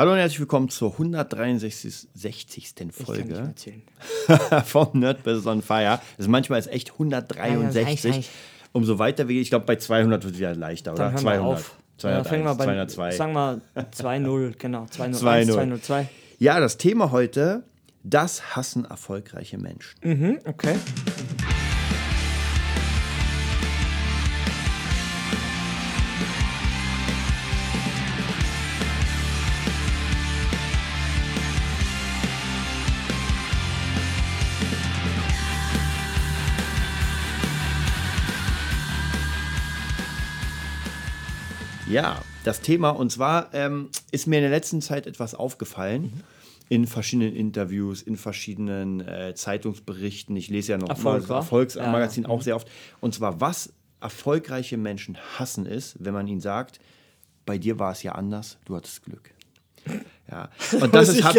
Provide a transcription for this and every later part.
Hallo und herzlich willkommen zur 163. 60. Folge vom Nerd Business on Fire. Das ist manchmal ist echt 163. Ja, Umso weiter wir, ich glaube bei 200 wird es wieder leichter, oder? 200. 201, ja, wir bei, 202. Sagen wir 2-0, genau. 2-0. Ja, das Thema heute, das hassen erfolgreiche Menschen. Mhm, okay. Ja, das Thema. Und zwar ähm, ist mir in der letzten Zeit etwas aufgefallen. Mhm. In verschiedenen Interviews, in verschiedenen äh, Zeitungsberichten. Ich lese ja noch Erfolg, immer Erfolgsmagazin ja, auch mhm. sehr oft. Und zwar, was erfolgreiche Menschen hassen ist, wenn man ihnen sagt, bei dir war es ja anders, du hattest Glück. Ja. Und das ist hat,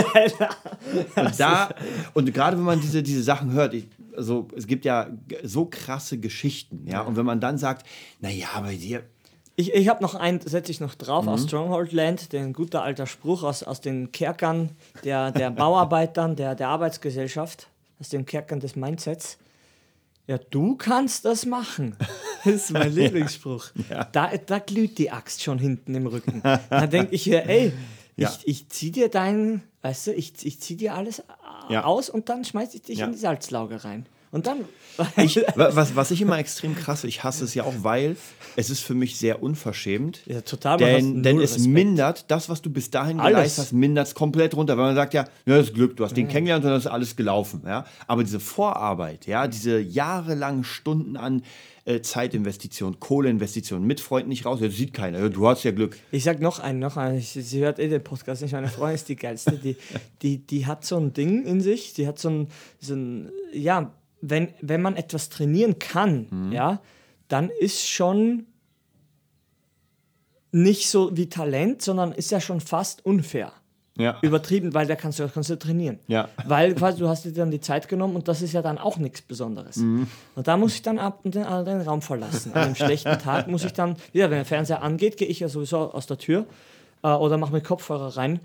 und da und gerade wenn man diese, diese Sachen hört, ich, also es gibt ja so krasse Geschichten, ja, und wenn man dann sagt, naja, bei dir ich, ich habe noch einen, setze ich noch drauf mhm. aus Stronghold Land, den guter alter Spruch aus, aus den Kerkern der, der Bauarbeitern, der, der Arbeitsgesellschaft, aus den Kerkern des Mindsets. Ja, du kannst das machen. Das ist mein Lieblingsspruch. Ja. Da, da glüht die Axt schon hinten im Rücken. Da denke ich mir, ey, ja. ich, ich zieh dir deinen, weißt du, ich, ich zieh dir alles ja. aus und dann schmeiß ich dich in die Salzlauge rein. Und dann. Ich, was, was ich immer extrem krass, ich hasse es ja auch, weil es ist für mich sehr unverschämt. Ja, total. Denn, denn es Respekt. mindert das, was du bis dahin alles. geleistet hast, mindert es komplett runter. Weil man sagt ja, ja, das ist Glück, du hast den kennengelernt und dann ist alles gelaufen. Ja? Aber diese Vorarbeit, ja, diese jahrelangen Stunden an äh, Zeitinvestition, Kohleinvestition, mit Freunden nicht raus, das sieht keiner. Du hast ja Glück. Ich sag noch einen, noch einen. Sie hört eh den Podcast nicht. Meine Freundin ist die geilste. Die, die, die hat so ein Ding in sich, die hat so ein, so ein ja, wenn, wenn man etwas trainieren kann, mhm. ja, dann ist schon nicht so wie Talent, sondern ist ja schon fast unfair. Ja. Übertrieben, weil da kannst du, kannst du trainieren. Ja. Weil quasi, du hast dir dann die Zeit genommen und das ist ja dann auch nichts Besonderes. Mhm. Und da muss ich dann ab und den, den Raum verlassen. An einem schlechten Tag muss ich dann, ja, wenn der Fernseher angeht, gehe ich ja sowieso aus der Tür äh, oder mache mir Kopfhörer rein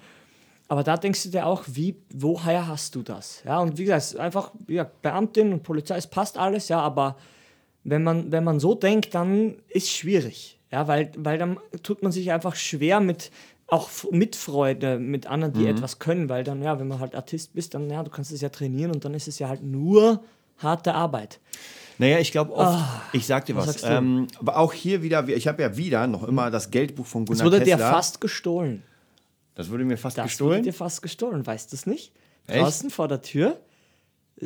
aber da denkst du dir auch, wie, woher hast du das? Ja, und wie gesagt, einfach, ja, Beamtin und Polizei, es passt alles, ja, aber wenn man, wenn man so denkt, dann ist es schwierig. Ja, weil, weil dann tut man sich einfach schwer mit, auch Mitfreude mit anderen, die mhm. etwas können, weil dann, ja, wenn man halt Artist bist, dann, ja, du kannst es ja trainieren und dann ist es ja halt nur harte Arbeit. Naja, ich glaube oft, oh, ich sag dir was, was ähm, aber auch hier wieder, ich habe ja wieder noch immer das Geldbuch von Gunnar Es wurde Kessler. dir fast gestohlen. Das wurde mir fast das gestohlen. Das wurde dir fast gestohlen, weißt du es nicht? Echt? Draußen vor der Tür.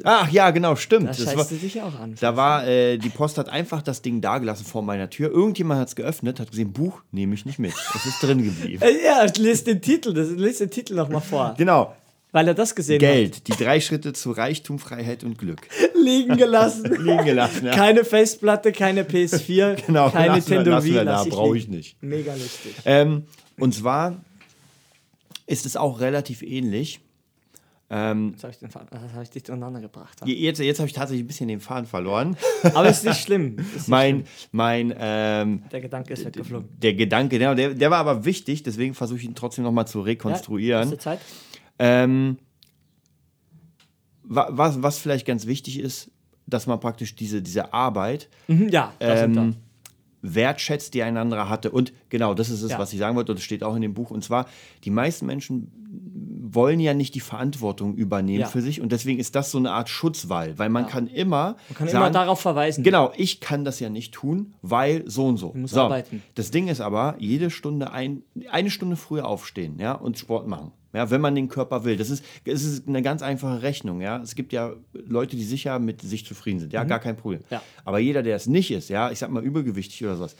Ach ja, genau, stimmt. Da scheißt war, du dich auch an. Da war, äh, die Post hat einfach das Ding dagelassen vor meiner Tür. Irgendjemand hat es geöffnet, hat gesehen, Buch nehme ich nicht mit. Es ist drin geblieben. Äh, ja, liest den Titel, das, liest den Titel nochmal vor. Genau. Weil er das gesehen Geld, hat. Geld, die drei Schritte zu Reichtum, Freiheit und Glück. Liegen gelassen. liegen gelassen, ja. Keine Festplatte, keine PS4, genau, keine Nintendo Wii. Da brauche ich nicht. Mega lustig. Ähm, und zwar ist es auch relativ ähnlich. Ähm, jetzt habe ich, hab ich dich durcheinander gebracht. Jetzt, jetzt habe ich tatsächlich ein bisschen den Faden verloren. Aber es ist nicht schlimm. Ist nicht mein, schlimm. mein, ähm, der Gedanke ist weggeflogen. Der Gedanke, der, der war aber wichtig, deswegen versuche ich ihn trotzdem nochmal zu rekonstruieren. Ja, Zeit. Ähm, was, was vielleicht ganz wichtig ist, dass man praktisch diese, diese Arbeit mhm, ja, ähm, wertschätzt, die ein anderer hatte. Und genau, das ist es, ja. was ich sagen wollte, und das steht auch in dem Buch. Und zwar, die meisten Menschen wollen ja nicht die Verantwortung übernehmen ja. für sich und deswegen ist das so eine Art Schutzwall, weil man ja. kann immer man kann sagen, immer darauf verweisen. Genau, ich kann das ja nicht tun, weil so und so. So. arbeiten. Das Ding ist aber, jede Stunde ein, eine Stunde früher aufstehen, ja, und Sport machen. Ja, wenn man den Körper will. Das ist, das ist eine ganz einfache Rechnung. Ja? Es gibt ja Leute, die sicher mit sich zufrieden sind. Ja, mhm. gar kein Problem. Ja. Aber jeder, der es nicht ist, ja, ich sag mal übergewichtig oder sowas,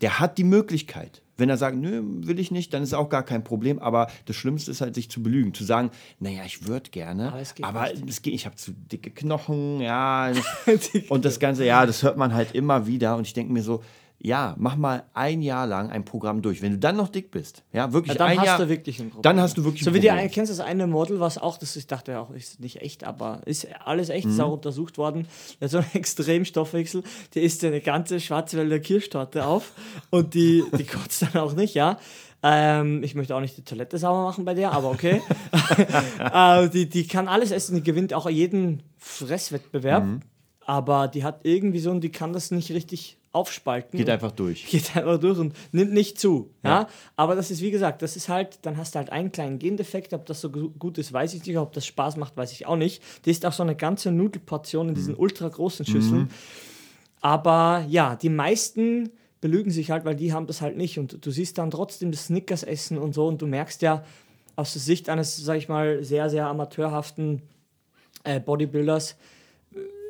der hat die Möglichkeit. Wenn er sagt, nö, will ich nicht, dann ist auch gar kein Problem. Aber das Schlimmste ist halt, sich zu belügen. Zu sagen, naja, ich würde gerne, aber, es geht, aber es geht, ich habe zu dicke Knochen, ja. und das Ganze, ja, das hört man halt immer wieder. Und ich denke mir so, ja, mach mal ein Jahr lang ein Programm durch. Wenn du dann noch dick bist, ja, wirklich ja, dann ein hast Jahr, du wirklich ein Problem. Dann hast du wirklich so ein Problem. So wie du kennst das eine Model, was auch, das ich dachte auch, ist nicht echt, aber ist alles echt, mhm. ist auch untersucht worden. Der hat so einen Extremstoffwechsel, der isst eine ganze Schwarzwälder Kirschtorte auf und die, die kotzt dann auch nicht, ja. Ähm, ich möchte auch nicht die Toilette sauber machen bei der, aber okay. äh, die, die kann alles essen, die gewinnt auch jeden Fresswettbewerb. Mhm. Aber die hat irgendwie so und die kann das nicht richtig aufspalten. Geht einfach durch. Geht einfach durch und nimmt nicht zu. Ja. ja. Aber das ist, wie gesagt, das ist halt, dann hast du halt einen kleinen Gendefekt. Ob das so gut ist, weiß ich nicht. Ob das Spaß macht, weiß ich auch nicht. Die ist auch so eine ganze Nudelportion in diesen mhm. ultra großen Schüsseln. Mhm. Aber ja, die meisten belügen sich halt, weil die haben das halt nicht. Und du siehst dann trotzdem das Snickers essen und so. Und du merkst ja aus der Sicht eines, sag ich mal, sehr, sehr amateurhaften äh, Bodybuilders,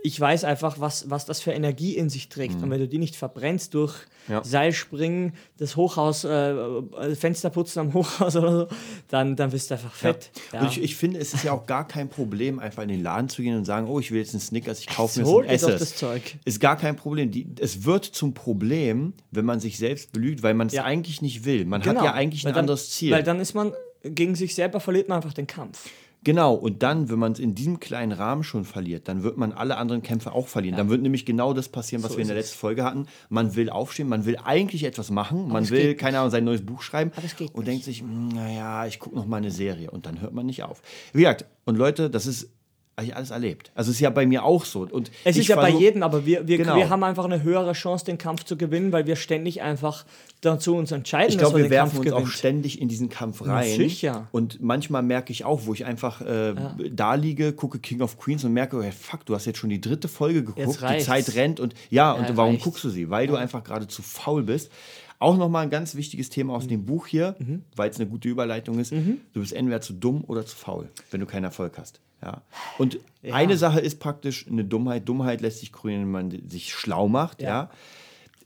ich weiß einfach, was, was das für Energie in sich trägt. Mhm. Und wenn du die nicht verbrennst durch ja. Seilspringen, das Hochhaus, äh, äh Fensterputzen am Hochhaus oder so, dann, dann bist du einfach fett. Ja. Ja. Und ich, ich, finde, es ist ja auch gar kein Problem, einfach in den Laden zu gehen und sagen, oh, ich will jetzt einen Snickers, ich kaufe mir so ein esse das Zeug. Ist gar kein Problem. Die, es wird zum Problem, wenn man sich selbst belügt, weil man es eigentlich nicht will. Man genau. hat ja eigentlich ein dann, anderes Ziel. Weil dann ist man, gegen sich selber verliert man einfach den Kampf. Genau, und dann, wenn man es in diesem kleinen Rahmen schon verliert, dann wird man alle anderen Kämpfe auch verlieren. Ja. Dann wird nämlich genau das passieren, was so wir in der letzten Folge hatten. Man will aufstehen, man will eigentlich etwas machen, man will, keine Ahnung, sein neues Buch schreiben und denkt sich, hm, naja, ich gucke noch mal eine Serie und dann hört man nicht auf. Wie gesagt, und Leute, das ist habe ich alles erlebt. Also es ist ja bei mir auch so. Und es ist ja bei jedem, aber wir, wir, genau. wir haben einfach eine höhere Chance, den Kampf zu gewinnen, weil wir ständig einfach dazu uns entscheiden, ich glaube, wir, wir werfen uns gewinnt. auch ständig in diesen Kampf rein. Sicher. Und manchmal merke ich auch, wo ich einfach äh, ja. da liege, gucke King of Queens und merke, hey, fuck, du hast jetzt schon die dritte Folge geguckt, die Zeit rennt und ja, und warum reicht's. guckst du sie? Weil ja. du einfach gerade zu faul bist. Auch nochmal ein ganz wichtiges Thema aus mhm. dem Buch hier, mhm. weil es eine gute Überleitung ist. Mhm. Du bist entweder zu dumm oder zu faul, wenn du keinen Erfolg hast. Ja. Und ja. eine Sache ist praktisch eine Dummheit. Dummheit lässt sich grünen, wenn man sich schlau macht. Ja. ja.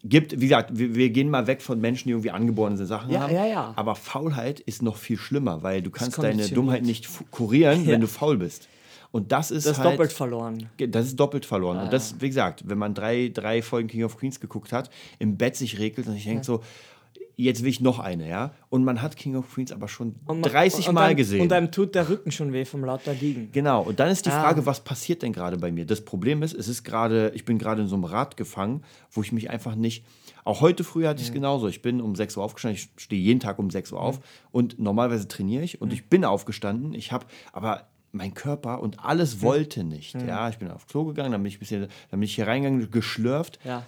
Gibt, wie gesagt, wir, wir, gehen mal weg von Menschen, die irgendwie angeborene Sachen ja, haben. Ja, ja. Aber Faulheit ist noch viel schlimmer, weil du kannst deine Dummheit nicht kurieren, wenn du faul bist. Und das ist das halt, doppelt verloren. Das ist doppelt verloren. Ah, und das, wie gesagt, wenn man drei, drei Folgen King of Queens geguckt hat, im Bett sich regelt und sich denkt so, jetzt will ich noch eine, ja. Und man hat King of Queens aber schon man, 30 Mal dann, gesehen. Und dann tut der Rücken schon weh vom lauter Liegen. Genau. Und dann ist die ah. Frage, was passiert denn gerade bei mir? Das Problem ist, es ist gerade, ich bin gerade in so einem Rad gefangen, wo ich mich einfach nicht. Auch heute früh hatte ich es mhm. genauso. Ich bin um 6 Uhr aufgestanden. Ich stehe jeden Tag um 6 Uhr auf. Mhm. Und normalerweise trainiere ich. Und mhm. ich bin aufgestanden. Ich habe aber mein Körper und alles wollte nicht. Ja, ich bin aufs Klo gegangen, dann bin ich bisschen, dann bin ich hier reingegangen, geschlürft. Ja.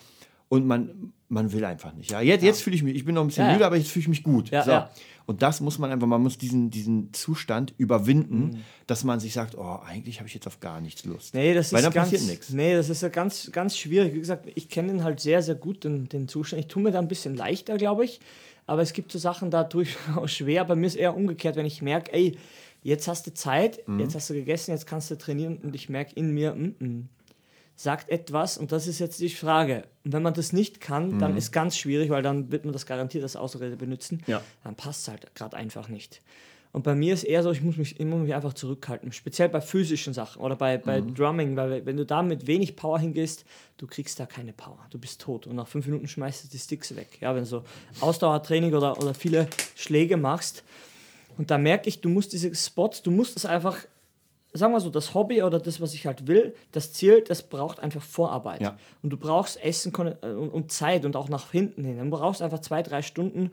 Und man, man will einfach nicht. Ja, jetzt, ja. jetzt fühle ich mich, ich bin noch ein bisschen ja, müde, aber jetzt fühle ich mich gut. Ja, so. Und das muss man einfach, man muss diesen, diesen Zustand überwinden, mhm. dass man sich sagt, oh, eigentlich habe ich jetzt auf gar nichts Lust. Nee, das Weil ist dann ganz, passiert nichts. Nee, das ist ja ganz, ganz schwierig. Wie gesagt, ich kenne ihn halt sehr, sehr gut, den, den Zustand. Ich tue mir da ein bisschen leichter, glaube ich. Aber es gibt so Sachen, da tue ich auch schwer. Bei mir ist eher umgekehrt, wenn ich merke, ey, jetzt hast du Zeit, mhm. jetzt hast du gegessen, jetzt kannst du trainieren und ich merke in mir, mm -mm, sagt etwas und das ist jetzt die Frage. Und wenn man das nicht kann, mhm. dann ist ganz schwierig, weil dann wird man das garantiert als Ausrede benutzen. Ja. Dann passt es halt gerade einfach nicht. Und bei mir ist eher so, ich muss mich immer mich einfach zurückhalten, speziell bei physischen Sachen oder bei, bei mhm. Drumming, weil wenn du da mit wenig Power hingehst, du kriegst da keine Power, du bist tot und nach fünf Minuten schmeißt du die Sticks weg. Ja, wenn du so Ausdauertraining oder, oder viele Schläge machst und da merke ich, du musst diese Spots, du musst es einfach sagen wir so, das Hobby oder das, was ich halt will, das Ziel, das braucht einfach Vorarbeit. Ja. Und du brauchst Essen äh, und Zeit und auch nach hinten hin. Du brauchst einfach zwei, drei Stunden.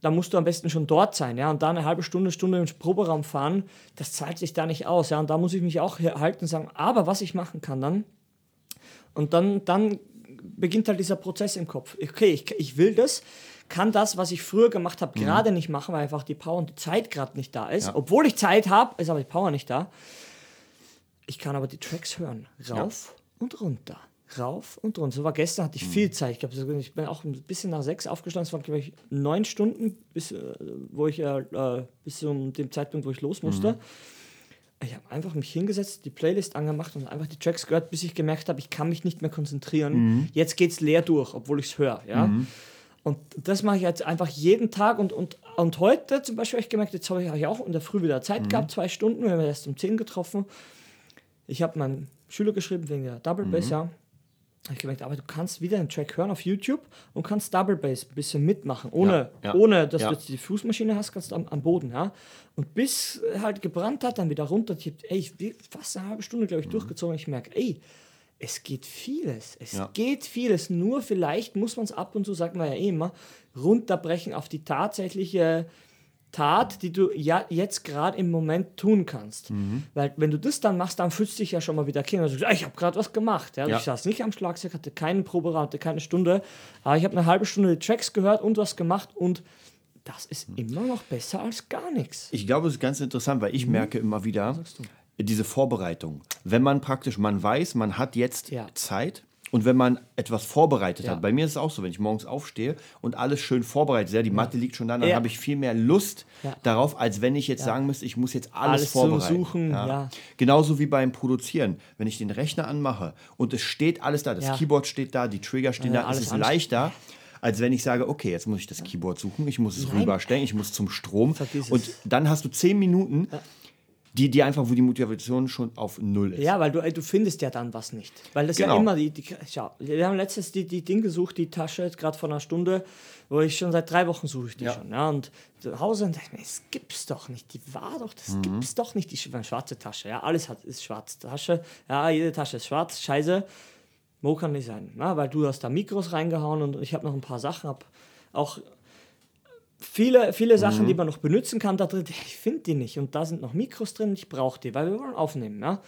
Da musst du am besten schon dort sein, ja, und da eine halbe Stunde, Stunde im Proberaum fahren, das zahlt sich da nicht aus, ja, und da muss ich mich auch halten und sagen, aber was ich machen kann dann, und dann, dann beginnt halt dieser Prozess im Kopf. Okay, ich, ich will das, kann das, was ich früher gemacht habe, mhm. gerade nicht machen, weil einfach die Power und die Zeit gerade nicht da ist. Ja. Obwohl ich Zeit habe, ist aber die Power nicht da. Ich kann aber die Tracks hören. Rauf ja. und runter. Rauf und runter. So war gestern, hatte ich mhm. viel Zeit. Ich glaube, ich bin auch ein bisschen nach sechs aufgestanden. Es waren, glaube ich, neun Stunden, bis, äh, wo ich, äh, äh, bis zu dem Zeitpunkt, wo ich los musste. Mhm. Ich habe einfach mich hingesetzt, die Playlist angemacht und einfach die Tracks gehört, bis ich gemerkt habe, ich kann mich nicht mehr konzentrieren. Mhm. Jetzt geht es leer durch, obwohl ich es höre. Ja? Mhm. Und das mache ich jetzt einfach jeden Tag. Und, und, und heute zum Beispiel habe ich gemerkt, jetzt habe ich auch in der Früh wieder Zeit mhm. gehabt, zwei Stunden. Wir haben erst um 10 getroffen. Ich habe meinem Schüler geschrieben wegen der Double Bass, mhm. ja. Habe ich gemerkt, aber du kannst wieder einen Track hören auf YouTube und kannst Double Bass ein bisschen mitmachen, ohne, ja, ja, ohne dass ja. du jetzt die Fußmaschine hast, kannst du am, am, Boden, ja. Und bis halt gebrannt hat, dann wieder runter, ich, ey, ich fast eine halbe Stunde, glaube ich, mhm. durchgezogen. Ich merke, ey, es geht vieles. Es ja. geht vieles. Nur vielleicht muss man es ab und zu, sagt man ja eh immer, runterbrechen auf die tatsächliche Tat, die du ja jetzt gerade im Moment tun kannst. Mhm. Weil wenn du das dann machst, dann fühlst du dich ja schon mal wieder kind. Also, ich habe gerade was gemacht. Ja? ja? Ich saß nicht am Schlagzeug, hatte keinen Proberaum, hatte keine Stunde. Aber ich habe eine halbe Stunde die Tracks gehört und was gemacht und das ist immer noch besser als gar nichts. Ich glaube, es ist ganz interessant, weil ich mhm. merke immer wieder diese Vorbereitung. Wenn man praktisch, man weiß, man hat jetzt ja. Zeit, und wenn man etwas vorbereitet ja. hat, bei mir ist es auch so, wenn ich morgens aufstehe und alles schön vorbereitet, ja, die Matte liegt schon da, dann habe ich viel mehr Lust darauf, als wenn ich jetzt sagen müsste, ich muss jetzt alles, alles vorbereiten. Suchen. Genauso wie beim Produzieren. Wenn ich den Rechner anmache und es steht alles da, das Keyboard steht da, die Trigger stehen da, ist es leichter als wenn ich sage, okay, jetzt muss ich das Keyboard suchen, ich muss es Nein. rüberstellen, ich muss zum Strom. Und dann hast du zehn Minuten, die, die einfach, wo die Motivation schon auf Null ist. Ja, weil du, du findest ja dann was nicht. Weil das genau. ja immer die, die schau, wir haben letztens die, die Ding gesucht, die Tasche, gerade vor einer Stunde, wo ich schon seit drei Wochen suche ich die ja. schon. Ja, und zu Hause und dachte mir, das gibt's doch nicht. Die war doch, das mhm. gibt's doch nicht. Die schwarze Tasche. Ja, alles hat, ist schwarze Tasche. Ja, jede Tasche ist schwarz. Scheiße. Wo kann nicht sein? Ja, weil du hast da Mikros reingehauen und ich habe noch ein paar Sachen, hab auch viele, viele Sachen, mhm. die man noch benutzen kann, da drin, ich finde die nicht. Und da sind noch Mikros drin, ich brauche die, weil wir wollen aufnehmen. Ja?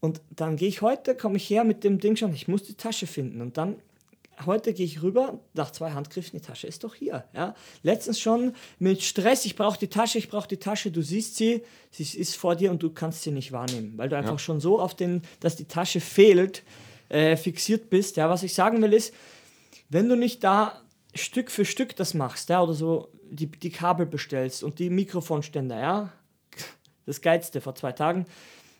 Und dann gehe ich heute, komme ich her mit dem Ding schon, ich muss die Tasche finden. Und dann, heute gehe ich rüber, nach zwei Handgriffen, die Tasche ist doch hier. Ja? Letztens schon mit Stress, ich brauche die Tasche, ich brauche die Tasche, du siehst sie, sie ist vor dir und du kannst sie nicht wahrnehmen, weil du einfach ja. schon so auf den, dass die Tasche fehlt, äh, fixiert bist. Ja? Was ich sagen will ist, wenn du nicht da Stück für Stück das machst, ja, oder so die, die Kabel bestellst und die Mikrofonständer, ja, das Geilste, vor zwei Tagen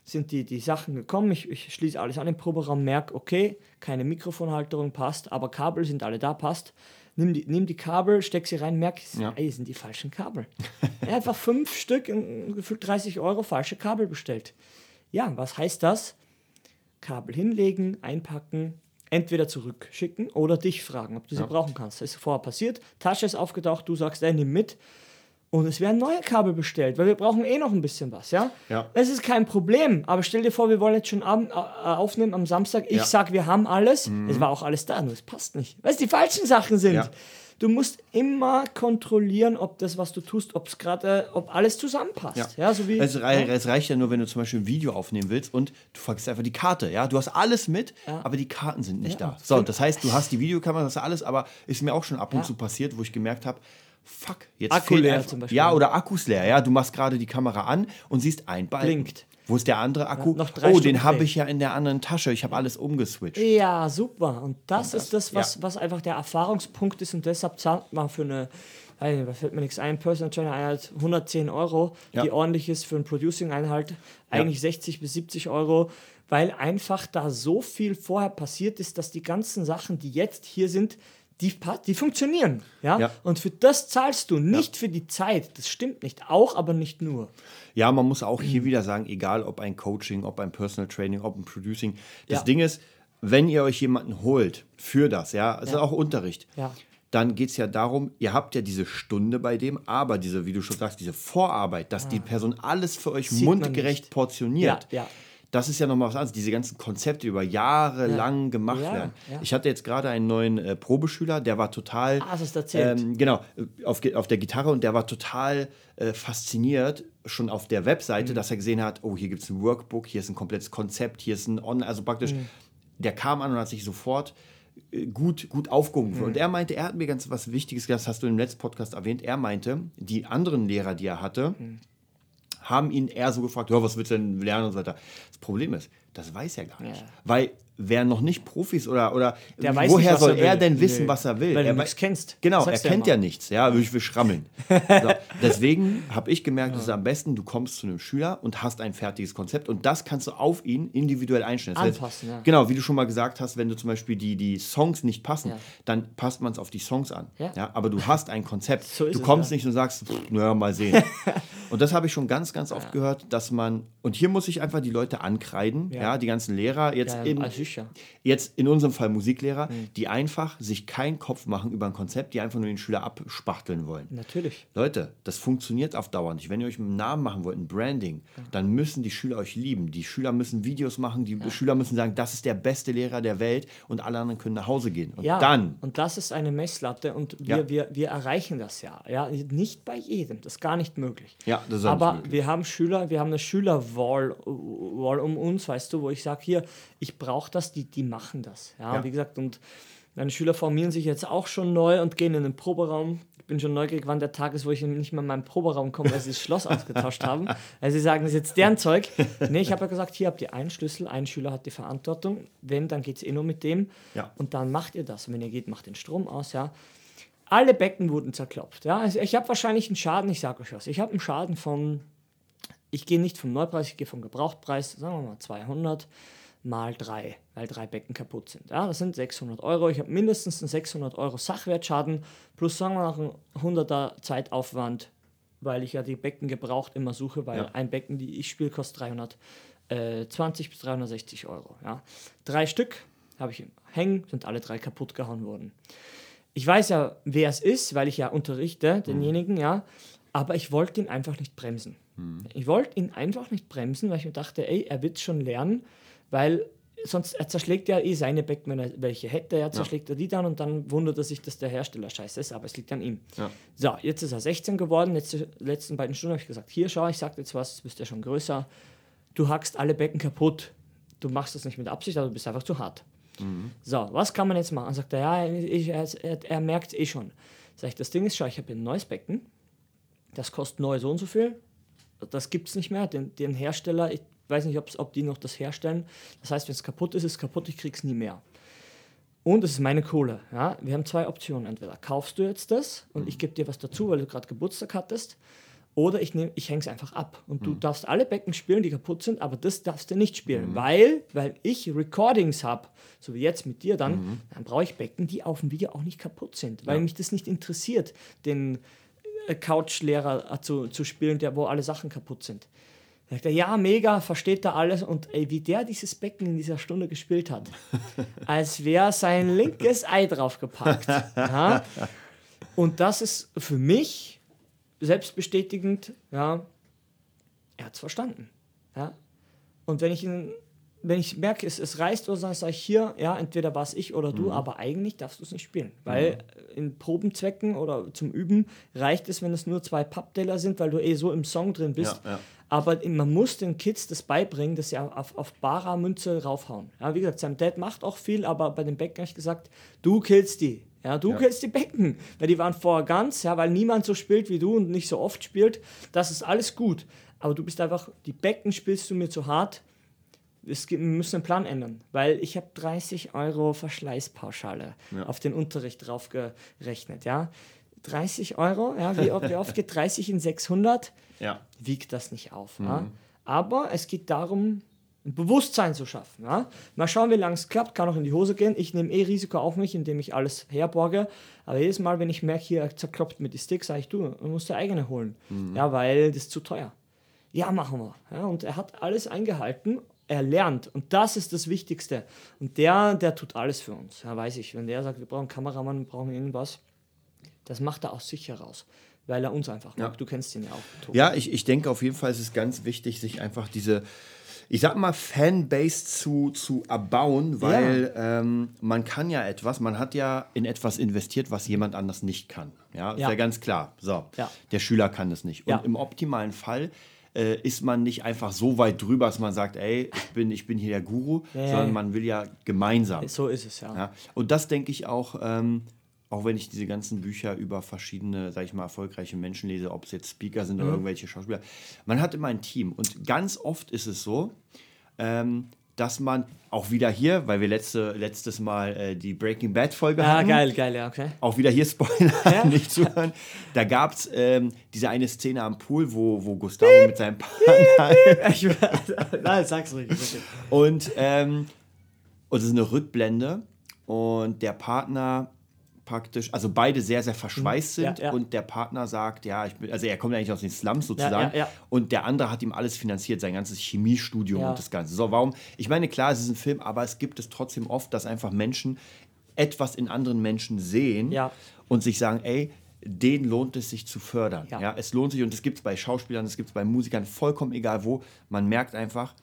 sind die, die Sachen gekommen, ich, ich schließe alles an im Proberaum, merke, okay, keine Mikrofonhalterung passt, aber Kabel sind alle da, passt. Nimm die, nimm die Kabel, steck sie rein, merk, ja. ey, sind die falschen Kabel. einfach fünf Stück, gefühlt 30 Euro falsche Kabel bestellt. Ja, was heißt das? Kabel hinlegen, einpacken, entweder zurückschicken oder dich fragen, ob du sie ja. brauchen kannst. Das ist vorher passiert. Tasche ist aufgetaucht, du sagst, ey, nimm mit. Und es werden neue Kabel bestellt, weil wir brauchen eh noch ein bisschen was, ja? ja. Es ist kein Problem, aber stell dir vor, wir wollen jetzt schon ab, äh, aufnehmen am Samstag. Ich ja. sag, wir haben alles. Mhm. Es war auch alles da, nur es passt nicht. Weil es die falschen Sachen sind. Ja du musst immer kontrollieren, ob das, was du tust, ob es gerade, ob alles zusammenpasst. Ja. ja so wie, es, rei es, reicht ja nur, wenn du zum Beispiel ein Video aufnehmen willst und du vergisst einfach die Karte. Ja, du hast alles mit, ja. aber die Karten sind nicht ja. da. So, das heißt, du hast die Videokamera, das ist alles, aber ist mir auch schon ab und zu passiert, wo ich gemerkt habe, fuck, jetzt Akku leer zum Beispiel. Ja, oder Akkus leer. Ja, du machst gerade die Kamera an und siehst ein Balken. Blinkt. Wo ist der andere Akku? Ja, oh, den habe ich ja in der anderen Tasche. Ich habe alles umgeswitcht. Ja, super. Und das, und das ist das, was, ja. was einfach der Erfahrungspunkt ist. Und deshalb zahlt man für eine, da fällt mir nichts ein, Personal Trainer Einheit 110 Euro, ja. die ordentlich ist für ein Producing-Einheit, eigentlich 60 bis 70 Euro, weil einfach da so viel vorher passiert ist, dass die ganzen Sachen, die jetzt hier sind, die, die funktionieren. Ja? ja? Und für das zahlst du, nicht ja. für die Zeit. Das stimmt nicht. Auch, aber nicht nur. Ja, man muss auch hier wieder sagen, egal ob ein Coaching, ob ein Personal Training, ob ein Producing. Das ja. Ding ist, wenn ihr euch jemanden holt für das, ja, es ist auch Unterricht. Dann geht es ja darum, ihr habt ja diese Stunde bei dem, aber diese, wie du schon sagst, diese Vorarbeit, dass ah. die Person alles für euch Sieht mundgerecht portioniert. Ja, ja das ist ja nochmal was anderes. Diese ganzen Konzepte die über Jahre ja. lang gemacht ja, werden. Ja. Ich hatte jetzt gerade einen neuen äh, Probeschüler, der war total. Ah, das erzählt. Ähm, genau, äh, auf, auf der Gitarre und der war total äh, fasziniert, schon auf der Webseite, mhm. dass er gesehen hat: oh, hier gibt es ein Workbook, hier ist ein komplettes Konzept, hier ist ein Online. Also praktisch, mhm. der kam an und hat sich sofort äh, gut, gut aufgehoben. Mhm. Und er meinte, er hat mir ganz was Wichtiges gesagt, das hast du im letzten Podcast erwähnt. Er meinte, die anderen Lehrer, die er hatte, mhm haben ihn eher so gefragt, ja, was willst du denn lernen und so weiter. Das Problem ist, das weiß er gar nicht. Ja. Weil wer noch nicht Profis oder, oder woher nicht, soll er, er denn wissen, nee. was er will? Weil er du nichts kennst. Genau, er kennt ja nichts. Ja, ich will schrammeln. so, deswegen habe ich gemerkt, ja. es ist am besten, du kommst zu einem Schüler und hast ein fertiges Konzept und das kannst du auf ihn individuell einstellen. Das Anpassen, heißt, ja. Genau, wie du schon mal gesagt hast, wenn du zum Beispiel die, die Songs nicht passen, ja. dann passt man es auf die Songs an. Ja. aber du hast ein Konzept. So du kommst es, nicht und sagst, naja, mal sehen. und das habe ich schon ganz, ganz oft gehört, dass man, und hier muss ich einfach die Leute ankreiden, ja ja. die ganzen Lehrer, jetzt, Ja, ja. jetzt in unserem Fall Musiklehrer, Mhm. die einfach sich keinen Kopf machen über ein Konzept, die einfach nur den Schüler abspachteln wollen. Natürlich. Leute, das funktioniert auf Dauer nicht. Wenn ihr euch einen Namen machen wollt, ein Branding, dann müssen die Schüler euch lieben. Die Schüler müssen Videos machen, die Schüler müssen sagen, das ist der beste Lehrer der Welt und alle anderen können nach Hause gehen. Und Ja, dann, und das ist eine Messlatte und wir, Ja. wir, wir erreichen das ja. ja. Nicht bei jedem, das ist gar nicht möglich. Ja, das ist Aber möglich. wir haben Schüler, wir haben eine Schülerwall Wall um uns, weißt du, wo ich sage, hier, ich brauche das, die, die machen das. Ja, Ja. wie gesagt, und meine Schüler formieren sich jetzt auch schon neu und gehen in den Proberaum. Ich bin schon neugierig, wann der Tag ist, wo ich nicht mehr in meinen Proberaum komme, weil sie das Schloss ausgetauscht haben. Weil sie sagen, das ist jetzt deren Zeug. Nee, ich habe ja gesagt, hier habt ihr einen Schlüssel, ein Schüler hat die Verantwortung. Wenn, dann geht es eh nur mit dem. Ja. Und dann macht ihr das. Und wenn ihr geht, macht den Strom aus, ja. Alle Becken wurden zerklopft. Ja. Also ich habe wahrscheinlich einen Schaden, ich sage euch was, ich habe einen Schaden von, ich gehe nicht vom Neupreis, ich gehe vom Gebrauchtpreis, sagen wir mal 200 mal 3, weil drei Becken kaputt sind. Ja, das sind 600 Euro. Ich habe mindestens einen 600 Euro Sachwertschaden plus sagen wir noch einen 100er Zeitaufwand, weil ich ja die Becken gebraucht immer suche, weil Ja. ein Becken, die ich spiele, kostet 320 bis 360 Euro. Ja. Drei Stück habe ich im hängen, sind alle drei kaputt gehauen worden. Ich weiß ja, wer es ist, weil ich ja unterrichte, denjenigen, ja, aber ich wollte ihn einfach nicht bremsen. Ich wollte ihn einfach nicht bremsen, weil ich mir dachte, ey, er wird schon lernen, weil sonst er zerschlägt ja eh seine Becken, wenn er welche hätte, er zerschlägt er die dann und dann wundert er sich, dass der Hersteller scheiße ist, aber es liegt an ihm. Ja. So, jetzt ist er 16 geworden, letzte, letzten beiden Stunden habe ich gesagt, hier schau, ich sag dir jetzt was, du bist ja schon größer, du hackst alle Becken kaputt, du machst das nicht mit Absicht, aber du bist einfach zu hart. So, was kann man jetzt machen? Sagt er, ja, ich, er, er, er merkt es eh schon. Sag ich, das Ding ist, schau, ich habe ein neues Becken, das kostet neu so und so viel, das gibt es nicht mehr, den, den Hersteller, ich weiß nicht, ob die noch das herstellen. Das heißt, wenn es kaputt ist, ist es kaputt, ich krieg's nie mehr. Und es ist meine Kohle. Ja? Wir haben zwei Optionen. Entweder kaufst du jetzt das und ich gebe dir was dazu, weil du gerade Geburtstag hattest, oder ich, nehm, ich hänge es einfach ab. Und du darfst alle Becken spielen, die kaputt sind, aber das darfst du nicht spielen, weil, weil ich Recordings habe, so wie jetzt mit dir dann, dann brauche ich Becken, die auf dem Video auch nicht kaputt sind, weil mich das nicht interessiert, den äh, Couchlehrer äh, zu, zu spielen, der, wo alle Sachen kaputt sind. Da sagt er, ja, mega, versteht er alles. Und ey, wie der dieses Becken in dieser Stunde gespielt hat, als wäre sein linkes Ei draufgepackt. Ja? Und das ist für mich selbstbestätigend, ja, er hat es verstanden. Ja? Und wenn ich ihn, wenn ich merke, es, es reißt oder sage ich hier, ja, entweder war es ich oder du, aber eigentlich darfst du es nicht spielen. Weil in Probenzwecken oder zum Üben reicht es, wenn es nur zwei Pappteller sind, weil du eh so im Song drin bist. Ja, ja. Aber man muss den Kids das beibringen, dass sie auf, auf barer Münze raufhauen. Ja, wie gesagt, sein Dad macht auch viel, aber bei den Becken habe ich gesagt, du killst die. Ja, du killst die Becken. Weil die waren vorher ganz, ja, weil niemand so spielt wie du und nicht so oft spielt. Das ist alles gut. Aber du bist einfach, die Becken spielst du mir zu hart. Es wir müssen den Plan ändern, weil ich habe 30 Euro Verschleißpauschale auf den Unterricht draufgerechnet. Ja? 30 Euro, ja, wie, oft- wie oft geht 30 in 600? Ja. wiegt das nicht auf. Ja? Aber es geht darum, ein Bewusstsein zu schaffen. Ja? Mal schauen, wie lange es klappt, kann auch in die Hose gehen. Ich nehme eh Risiko auf mich, indem ich alles herborge. Aber jedes Mal, wenn ich merke, hier er zerkloppt mit die Sticks, sage ich, du, du musst der eigene holen. Ja, weil das ist zu teuer. Ja, machen wir. Ja, und er hat alles eingehalten. Er lernt. Und das ist das Wichtigste. Und der, der tut alles für uns. Ja, weiß ich. Wenn der sagt, wir brauchen einen Kameramann, wir brauchen irgendwas, das macht er aus sich heraus. Weil er uns einfach mag. Du kennst ihn ja auch. Tobi. Ja, ich, ich denke auf jeden Fall ist es ganz wichtig, sich einfach diese, ich sag mal, Fanbase zu, zu erbauen, weil ähm, man kann ja etwas, man hat ja in etwas investiert, was jemand anders nicht kann. Ja, ist Ja. ja ganz klar. So, Ja. der Schüler kann es nicht. Und Ja. im optimalen Fall äh, ist man nicht einfach so weit drüber, dass man sagt, ey, ich bin, ich bin hier der Guru, ja, sondern ja. man will ja gemeinsam. So ist es, ja. Ja, und das denke ich auch, ähm, auch wenn ich diese ganzen Bücher über verschiedene, sag ich mal, erfolgreiche Menschen lese, ob es jetzt Speaker sind oder irgendwelche Schauspieler, man hat immer ein Team. Und ganz oft ist es so, ähm, dass man auch wieder hier, weil wir letzte, letztes Mal äh, die Breaking Bad-Folge Ja, hatten, geil, geil, ja, okay. auch wieder hier Spoiler, Ja. nicht zuhören. Da gab es ähm, diese eine Szene am Pool, wo, wo Gustavo mit seinem Partner Ich, nein, sag's ruhig. Und, ähm, und es ist eine Rückblende und der Partner praktisch, also beide sehr, sehr verschweißt Mhm. Ja, sind ja. und der Partner sagt, ja, ich bin, also er kommt eigentlich aus den Slums sozusagen ja, ja. und der andere hat ihm alles finanziert, sein ganzes Chemiestudium Ja. und das Ganze. So, warum? Ich meine, klar, es ist ein Film, aber es gibt es trotzdem oft, dass einfach Menschen etwas in anderen Menschen sehen Ja. und sich sagen, ey, den lohnt es sich zu fördern. Ja. Ja. es lohnt sich und es gibt es bei Schauspielern, es gibt es bei Musikern, vollkommen egal wo. Man merkt einfach,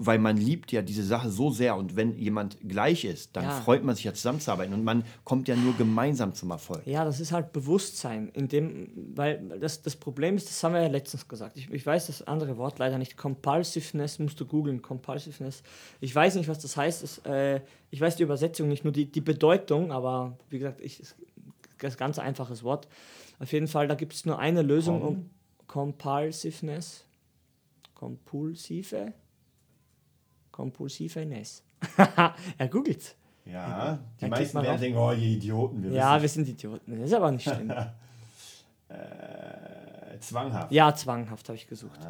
weil man liebt ja diese Sache so sehr und wenn jemand gleich ist, dann Ja. freut man sich ja zusammenzuarbeiten und man kommt ja nur gemeinsam zum Erfolg. Ja, das ist halt Bewusstsein, in dem, weil das, das Problem ist, das haben wir ja letztens gesagt. Ich, ich weiß das andere Wort leider nicht. Compulsiveness musst du googeln. Compulsiveness. Ich weiß nicht, was das heißt. Das, äh, ich weiß die Übersetzung nicht, nur die, die Bedeutung, aber wie gesagt, ich, ist das ganz einfaches Wort. Auf jeden Fall, da gibt es nur eine Lösung, um Compulsiveness. Kompulsive. Kompulsiveness. er googelt. Ja, die Ja, meisten werden denken, oh, ihr Idioten, wir Ja, wir sind Idioten. Das ist aber nicht schlimm. zwanghaft. Ja, zwanghaft habe ich gesucht.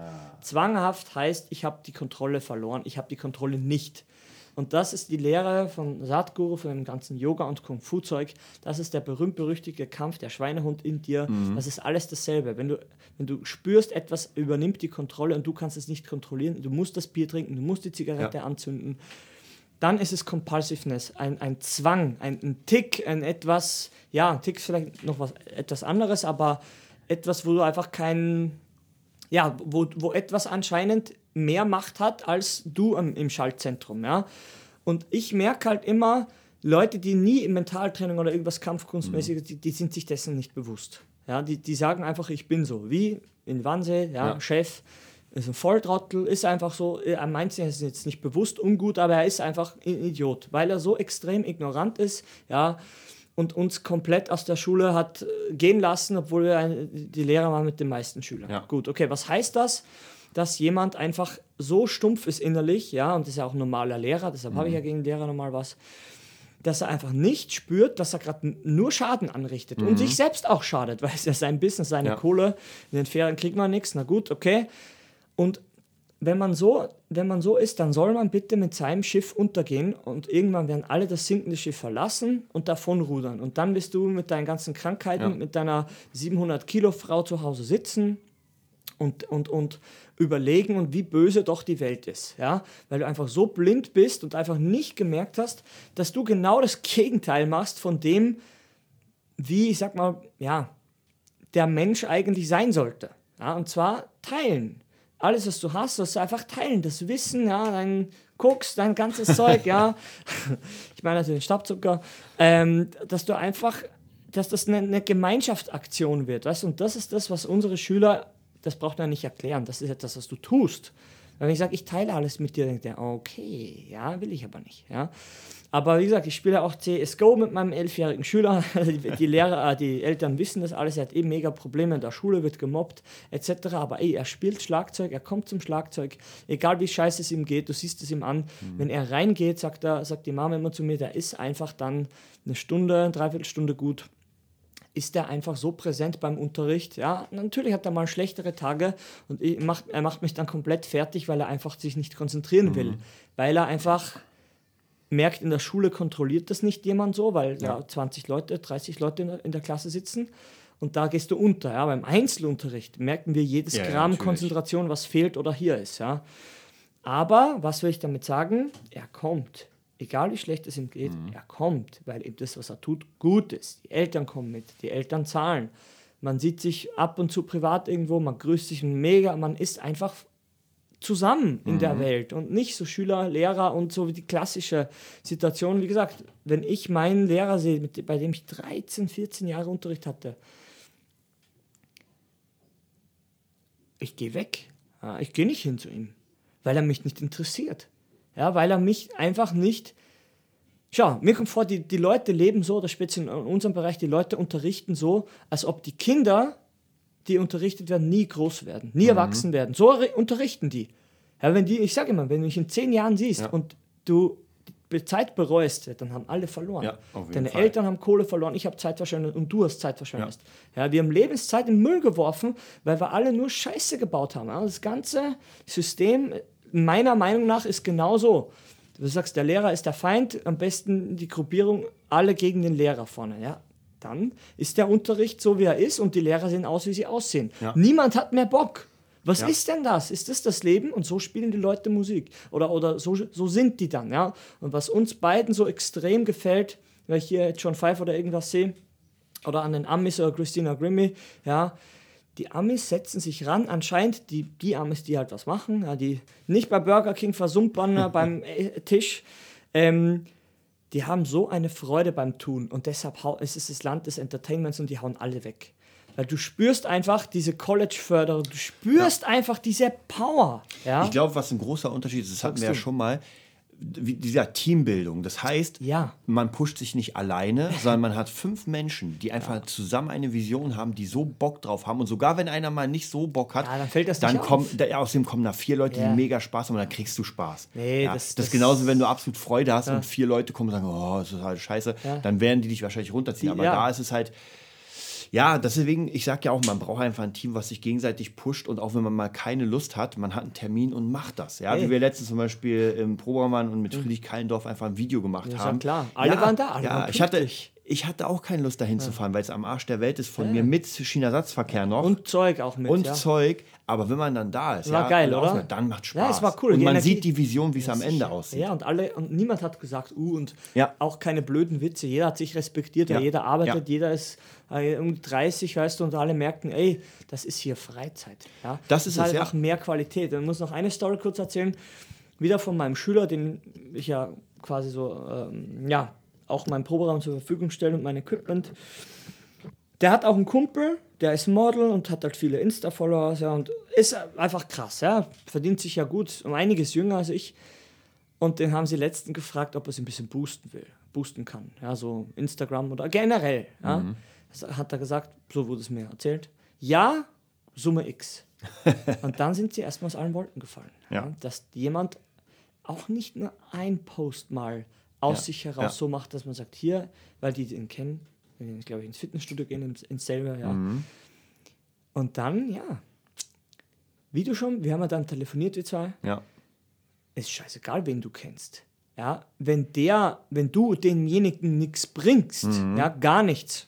Zwanghaft heißt, ich habe die Kontrolle verloren, ich habe die Kontrolle nicht. Und das ist die Lehre von Satguru, von dem ganzen Yoga- und Kung-Fu-Zeug. Das ist der berühmt-berüchtigte Kampf, der Schweinehund in dir. Das ist alles dasselbe. Wenn du, wenn du spürst, etwas übernimmt die Kontrolle und du kannst es nicht kontrollieren, du musst das Bier trinken, du musst die Zigarette Ja. anzünden, dann ist es Compulsiveness, ein, ein Zwang, ein, ein Tick, ein etwas, ja, ein Tick ist vielleicht noch was etwas anderes, aber etwas, wo du einfach kein, ja, wo, wo etwas anscheinend mehr Macht hat als du im, Schaltzentrum, ja. Und ich merke halt immer, Leute, die nie im Mentaltraining oder irgendwas Kampfkunstmäßiges, die, die sind sich dessen nicht bewusst. Ja, die, die sagen einfach, ich bin so. Wie in Wannsee, ja, Ja. Chef, ist ein Volltrottel, ist einfach so, er meint sich es jetzt nicht bewusst ungut, aber er ist einfach ein Idiot, weil er so extrem ignorant ist, ja, und uns komplett aus der Schule hat äh, gehen lassen, obwohl wir ein, die Lehrer waren mit den meisten Schülern. Ja. Gut, okay, was heißt das? Dass jemand einfach so stumpf ist innerlich, ja, und das ist ja auch ein normaler Lehrer, deshalb habe ich ja gegen Lehrer nochmal was, dass er einfach nicht spürt, dass er gerade nur Schaden anrichtet und sich selbst auch schadet, weil es ja sein Business, seine Ja. Kohle, in den Ferien kriegt man nichts, na gut, okay. Und wenn man so, wenn man so ist, dann soll man bitte mit seinem Schiff untergehen und irgendwann werden alle das sinkende Schiff verlassen und davonrudern. Und dann wirst du mit deinen ganzen Krankheiten, Ja. mit deiner 700 Kilo Frau zu Hause sitzen und, und, und überlegen und wie böse doch die Welt ist. Ja? Weil du einfach so blind bist und einfach nicht gemerkt hast, dass du genau das Gegenteil machst von dem, wie, ich sag mal, ja, der Mensch eigentlich sein sollte. Ja? Und zwar teilen. Alles, was du hast, sollst du einfach teilen. Das Wissen, ja, dein Koks, dein ganzes Zeug, ja. Ich meine natürlich den Stabzucker. Ähm, dass du einfach, dass das eine, eine Gemeinschaftsaktion wird, weißt? Und das ist das, was unsere Schüler, das braucht man nicht erklären. Das ist etwas, was du tust. Wenn ich sage, ich teile alles mit dir, denkt er, okay, ja, will ich aber nicht, ja. Aber wie gesagt, ich spiele auch CSGO mit meinem elfjährigen Schüler. Die, Lehrer, äh, die Eltern wissen das alles. Er hat eben mega Probleme in der Schule, wird gemobbt, etc. Aber ey, er spielt Schlagzeug, er kommt zum Schlagzeug. Egal wie scheiße es ihm geht, du siehst es ihm an. Wenn er reingeht, sagt, er, sagt die Mama immer zu mir, der ist einfach dann eine Stunde, eine Dreiviertelstunde gut ist er einfach so präsent beim Unterricht. Ja, natürlich hat er mal schlechtere Tage und macht, er macht mich dann komplett fertig, weil er einfach sich nicht konzentrieren will. Weil er einfach merkt, in der Schule kontrolliert das nicht jemand so, weil ja. 20 Leute, 30 Leute in der, in der Klasse sitzen. Und da gehst du unter. Ja. Beim Einzelunterricht merken wir jedes Ja, ja, Gramm natürlich. Konzentration, was fehlt oder hier ist. Ja. Aber was will ich damit sagen? Er kommt. Egal wie schlecht es ihm geht, er kommt, weil eben das, was er tut, gut ist. Die Eltern kommen mit, die Eltern zahlen. Man sieht sich ab und zu privat irgendwo, man grüßt sich mega, man ist einfach zusammen in der Welt und nicht so Schüler, Lehrer und so wie die klassische Situation. Wie gesagt, wenn ich meinen Lehrer sehe, mit, bei dem ich 13, 14 Jahre Unterricht hatte, ich gehe weg. Ich gehe nicht hin zu ihm, weil er mich nicht interessiert. Ja, weil er mich einfach nicht. Schau, mir kommt vor, die, die Leute leben so, oder speziell in unserem Bereich, die Leute unterrichten so, als ob die Kinder, die unterrichtet werden, nie groß werden, nie erwachsen werden. So unterrichten die. Ja, wenn die, ich sage immer, wenn du mich in zehn Jahren siehst Ja. und du Zeit bereust, ja, dann haben alle verloren. Ja, Deine Fall. Eltern haben Kohle verloren, ich habe Zeit verschwendet und du hast Zeit verschwendet. Ja. wir haben Lebenszeit in Müll geworfen, weil wir alle nur Scheiße gebaut haben. Ja, das ganze System, meiner Meinung nach, ist genauso. Du sagst, der Lehrer ist der Feind, am besten die Gruppierung alle gegen den Lehrer vorne. Ja? dann ist der Unterricht so, wie er ist und die Lehrer sehen aus, wie sie aussehen. Ja. Niemand hat mehr Bock. Was Ja. ist denn das? Ist das das Leben? Und so spielen die Leute Musik. Oder, oder so, so sind die dann. Ja? Und was uns beiden so extrem gefällt, weil ich hier John Five oder irgendwas sehe, oder an den Amis oder Christina Grimmie, ja, die Amis setzen sich ran, anscheinend die, die Amis, die halt was machen, ja, die nicht bei Burger King versumpern beim äh, Tisch, ähm, die haben so eine Freude beim Tun und deshalb hau- es ist das Land des Entertainments und die hauen alle weg. Weil du spürst einfach diese College-Förderung, du spürst einfach diese Power. Ja? Ich glaube, was ein großer Unterschied ist, das hatten wir ja schon mal, wie, dieser Teambildung. Das heißt, Ja. man pusht sich nicht alleine, sondern man hat fünf Menschen, die einfach zusammen eine Vision haben, die so Bock drauf haben. Und sogar wenn einer mal nicht so Bock hat, Ja, dann fällt das dann nicht kommen, auf. da, außerdem kommen da vier Leute, Ja. die mega Spaß haben und dann kriegst du Spaß. Nee, ja, das- das, das- ist genauso, wenn du absolut Freude hast und vier Leute kommen und sagen, oh, das ist halt scheiße, Ja. dann werden die dich wahrscheinlich runterziehen. Aber ja. da ist es halt, ja, deswegen, ich sag ja auch, man braucht einfach ein Team, was sich gegenseitig pusht und auch wenn man mal keine Lust hat, man hat einen Termin und macht das. Ja, Hey. wie wir letztens zum Beispiel im Proberaum waren und mit Friedrich Kallendorf einfach ein Video gemacht Ja, ist ja haben. klar. Alle waren da, alle ja, waren ich hatte. Ich hatte auch keine Lust dahin zu fahren, weil es am Arsch der Welt ist von mir mit China-Ersatzverkehr noch Und Zeug auch mit. und ja. Zeug. Aber wenn man dann da ist, War ja, geil, oder? ausmacht, dann macht Spaß. Ja, es war cool. Und Die man Energie- sieht die Vision, wie es am Ende aussieht. Ja, und alle, und niemand hat gesagt, uh, und Ja. auch keine blöden Witze. Jeder hat sich respektiert, Ja. jeder arbeitet, Ja. jeder ist äh, um die 30, weißt du, und alle merken, ey, das ist hier Freizeit. Ja? Das ist es, halt ja. einfach mehr Qualität. Ich muss noch eine Story kurz erzählen. Wieder von meinem Schüler, den ich ja quasi so, ähm, ja, auch meinen Proberaum zur Verfügung stelle und mein Equipment. Der hat auch einen Kumpel, der ist Model und hat halt viele Insta-Followers, ja, und ist einfach krass, ja, verdient sich ja gut, um einiges jünger als ich. Und den haben sie letzten gefragt, ob er sie ein bisschen boosten will, boosten kann, ja, so Instagram oder generell, ja. Das hat er gesagt, so wurde es mir erzählt. Ja, Summe X. und dann sind sie erstmal aus allen Wolken gefallen, Ja. dass jemand auch nicht nur ein Post mal aus Ja, sich heraus ja. so macht, dass man sagt, hier, weil die den kennen, wenn die, glaube ich, ins Fitnessstudio gehen, ins, ins selber, ja. Mhm. Und dann, ja, wie du schon, wir haben ja dann telefoniert, wir zwei, Ja. ist scheißegal, wen du kennst. Ja, wenn der, wenn du demjenigen nichts bringst, Mhm. ja, gar nichts,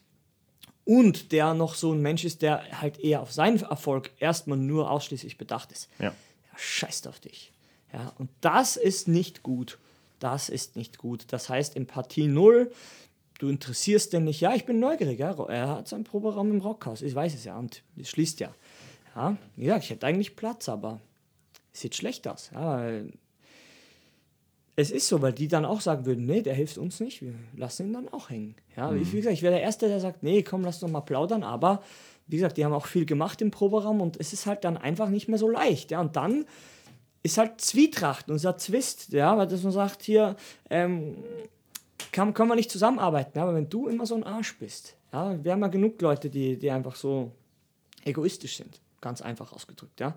und der noch so ein Mensch ist, der halt eher auf seinen Erfolg erstmal nur ausschließlich bedacht ist, Ja. ja, scheißt auf dich. Ja, und das ist nicht gut. Das ist nicht gut. Das heißt, Empathie null. Du interessierst den nicht. Ja, ich bin neugierig. Ja. Er hat seinen Proberaum im Rockhaus. Ich weiß es ja. Und es schließt ja. Ja, wie gesagt, ich hätte eigentlich Platz, aber es sieht schlecht aus. Ja, es ist so, weil die dann auch sagen würden, nee, der hilft uns nicht, wir lassen ihn dann auch hängen. Ja, wie gesagt, ich wäre der Erste, der sagt, nee, komm, lass doch mal plaudern, aber wie gesagt, die haben auch viel gemacht im Proberaum und es ist halt dann einfach nicht mehr so leicht. Ja, und dann ist halt Zwietracht und dieser Zwist, ja, weil dass man sagt, hier, ähm, kann, kann man nicht zusammenarbeiten, ja, aber wenn du immer so ein Arsch bist, ja, wir haben ja genug Leute, die, die einfach so egoistisch sind, ganz einfach ausgedrückt, ja,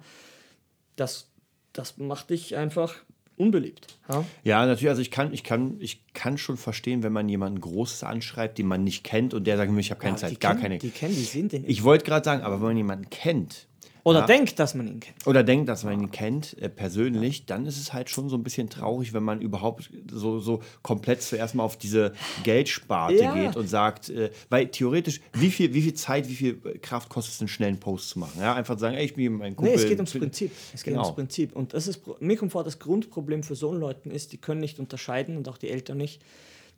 das, das macht dich einfach unbeliebt. Ja? Ja, natürlich, also ich kann, ich, kann, ich kann schon verstehen, wenn man jemanden Großes anschreibt, den man nicht kennt und der sagt, ich habe keine Aber Zeit, gar kennen, keine. Die kennen, die sind den. Ich wollte gerade sagen, aber wenn man jemanden kennt Oder ja, denkt, dass man ihn kennt. oder denkt, dass man ihn kennt, äh, persönlich, dann ist es halt schon so ein bisschen traurig, wenn man überhaupt so, so komplett zuerst mal auf diese Geldsparte Ja. geht und sagt, äh, weil theoretisch, wie viel, wie viel Zeit, wie viel Kraft kostet es, einen schnellen Post zu machen? Ja, einfach sagen, ey, ich bin mein Kumpel. Nee, es geht ums Prinzip. Es geht Genau. ums Prinzip. Und das ist, mir kommt vor, das Grundproblem für so Leuten ist, die können nicht unterscheiden und auch die Eltern nicht,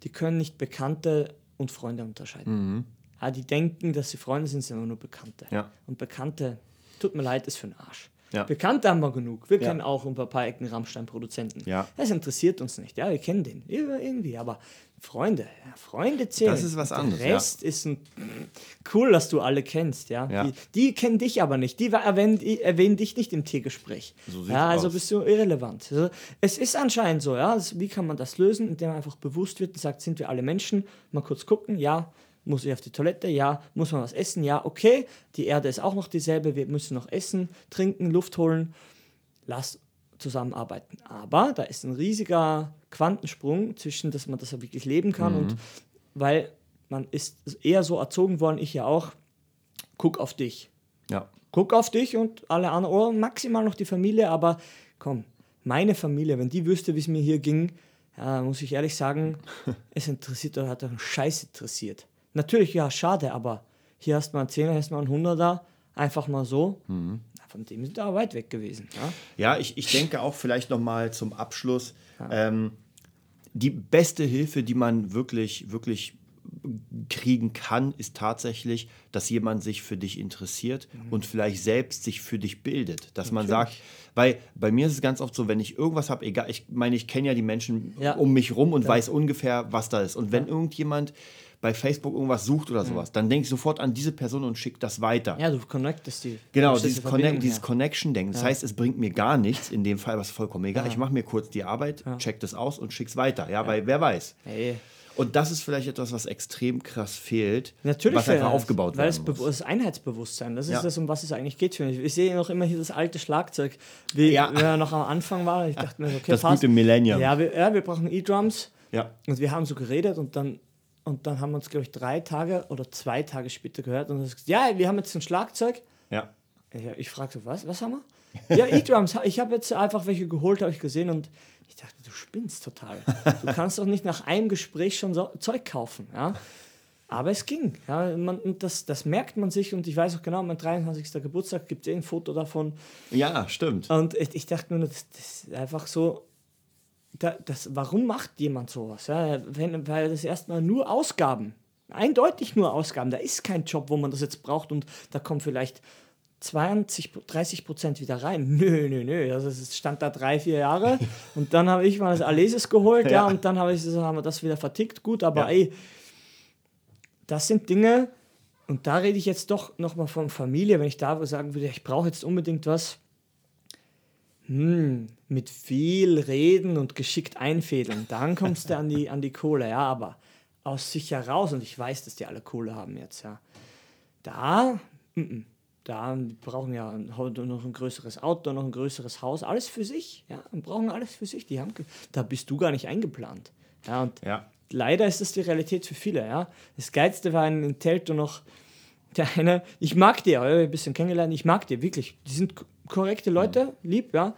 die können nicht Bekannte und Freunde unterscheiden. Ja, die denken, dass sie Freunde sind, sind aber nur Bekannte. Mhm. Ja. Und Bekannte, tut mir leid, ist für den Arsch. Ja. Bekannte haben wir genug. Wir Ja. kennen auch ein paar Ecken Rammstein-Produzenten. Ja. Das interessiert uns nicht. Ja, wir kennen den. Ir- Irgendwie. Aber Freunde, ja, Freunde zählen. Das ist was anderes, Der ja. Rest ist ein cool, dass du alle kennst. Ja. Ja. Die, die kennen dich aber nicht. Die erwähnen, die erwähnen dich nicht im Tiergespräch. So ja, also aus. bist du irrelevant. Also, es ist anscheinend so. Ja. Das, wie kann man das lösen? Indem man einfach bewusst wird und sagt, sind wir alle Menschen? Mal kurz gucken. Ja. Muss ich auf die Toilette? Ja. Muss man was essen? Ja. Okay. Die Erde ist auch noch dieselbe. Wir müssen noch essen, trinken, Luft holen. Lass zusammenarbeiten. Aber da ist ein riesiger Quantensprung zwischen, dass man das ja wirklich leben kann Mhm. und weil man ist eher so erzogen worden, ich ja auch, guck auf dich. Ja. Guck auf dich und alle anderen, oder maximal noch die Familie, aber komm, meine Familie, wenn die wüsste, wie es mir hier ging, ja, muss ich ehrlich sagen, es interessiert oder hat doch einen Scheiß interessiert. Natürlich, ja, schade, aber hier hast du mal einen Zehner, hier hast du mal einen Hunderter, einfach mal so. Mhm. Von dem sind wir weit weg gewesen. Ja, ja ich, ich denke auch vielleicht nochmal zum Abschluss. Ja. Ähm, die beste Hilfe, die man wirklich, wirklich kriegen kann, ist tatsächlich, dass jemand sich für dich interessiert mhm. und vielleicht selbst sich für dich bildet. Dass Natürlich. man sagt, weil bei mir ist es ganz oft so, wenn ich irgendwas habe, egal, ich meine, ich kenne ja die Menschen ja. um mich rum und ja. weiß ungefähr, was da ist. Und wenn ja. irgendjemand bei Facebook irgendwas sucht oder sowas, dann denke ich sofort an diese Person und schicke das weiter. Ja, du connectest die. Genau, dieses, Connect, dieses Connection-Denken. Das heißt, es bringt mir gar nichts, in dem Fall was vollkommen egal. Ich mache mir kurz die Arbeit, check das aus und schicke es weiter. Ja, weil wer weiß. Hey. Und das ist vielleicht etwas, was extrem krass fehlt, Natürlich was einfach aufgebaut weil werden muss. Das Einheitsbewusstsein, das ist ja. das, um was es eigentlich geht für mich. Ich sehe noch immer hier das alte Schlagzeug, wie ja. er noch am Anfang war. Ich dachte mir, okay, das fast, gute Millennium. Ja wir, ja, wir brauchen E-Drums. Ja. Und wir haben so geredet und dann, und dann haben wir uns, glaube ich, drei Tage oder zwei Tage später gehört und gesagt, ja, wir haben jetzt ein Schlagzeug. Ja. Ich frage so, was, was haben wir? Ja, E-Drums. Ich habe jetzt einfach welche geholt, habe ich gesehen und ich dachte, du spinnst total. Du kannst doch nicht nach einem Gespräch schon so Zeug kaufen. Ja? Aber es ging. Ja, man, das, das merkt man sich und ich weiß auch genau, mein 23. Geburtstag gibt es eh ein Foto davon. Ja, stimmt. Und ich, ich dachte nur, das, das ist einfach so. Da, das, warum macht jemand sowas? Ja, wenn, weil das erstmal nur Ausgaben, eindeutig nur Ausgaben. Da ist kein Job, wo man das jetzt braucht und da kommen vielleicht 20, 30 Prozent wieder rein. Nö, nö, nö. Also es stand da drei, vier Jahre. Und dann habe ich mal das Alesis geholt, ja. ja, und dann habe ich haben wir das wieder vertickt. Gut, aber ja. ey, das sind Dinge, und da rede ich jetzt doch nochmal von Familie, wenn ich da sagen würde, ich brauche jetzt unbedingt was. Hm, mit viel reden und geschickt einfädeln, dann kommst du an die, an die Kohle, ja, aber aus sich heraus, und ich weiß, dass die alle Kohle haben jetzt, ja, da, m -m da brauchen ja noch ein größeres Auto, noch ein größeres Haus, alles für sich. Ja, und brauchen alles für sich. Die haben, da bist du gar nicht eingeplant. Ja, und ja. leider ist das die Realität für viele. Ja. Das Geilste war in Telto noch der eine, ich mag die, ein bisschen kennengelernt, ich mag die, wirklich. Die sind korrekte Leute, mhm. lieb, ja.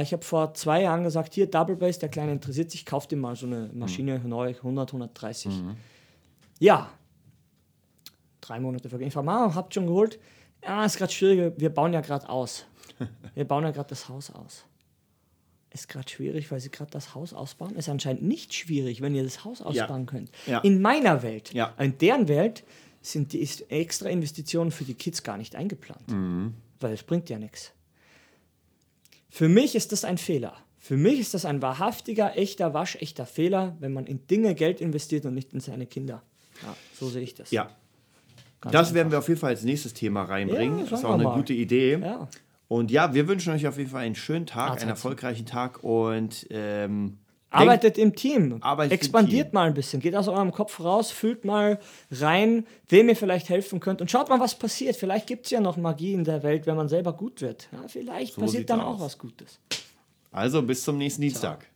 Ich habe vor zwei Jahren gesagt, hier Double Bass, der Kleine interessiert sich, kauft dir mal so eine Maschine mhm. neu, 100, 130. Mhm. Ja, drei Monate vergehen. Ich frage, Mama, habt schon geholt? ja, ist gerade schwierig, wir bauen ja gerade aus. Wir bauen ja gerade das Haus aus. Ist gerade schwierig, weil sie gerade das Haus ausbauen. Ist anscheinend nicht schwierig, wenn ihr das Haus ausbauen ja. könnt. Ja. In meiner Welt, ja. in deren Welt, sind die extra Investitionen für die Kids gar nicht eingeplant. Mhm. Weil es bringt ja nichts. Für mich ist das ein Fehler. Für mich ist das ein wahrhaftiger, echter, waschechter Fehler, wenn man in Dinge Geld investiert und nicht in seine Kinder. Ja, so sehe ich das. Ja, Ganz das einfach. werden wir auf jeden Fall als nächstes Thema reinbringen. Ja, das ist auch eine mal. gute Idee. Ja. Und ja, wir wünschen euch auf jeden Fall einen schönen Tag, einen erfolgreichen Tag und ähm, arbeitet im Team. Arbeitet Expandiert Team. mal ein bisschen. Geht aus eurem Kopf raus, fühlt mal rein, wem ihr vielleicht helfen könnt und schaut mal, was passiert. Vielleicht gibt es ja noch Magie in der Welt, wenn man selber gut wird. Ja, vielleicht so passiert dann aus. auch was Gutes. Also bis zum nächsten Dienstag.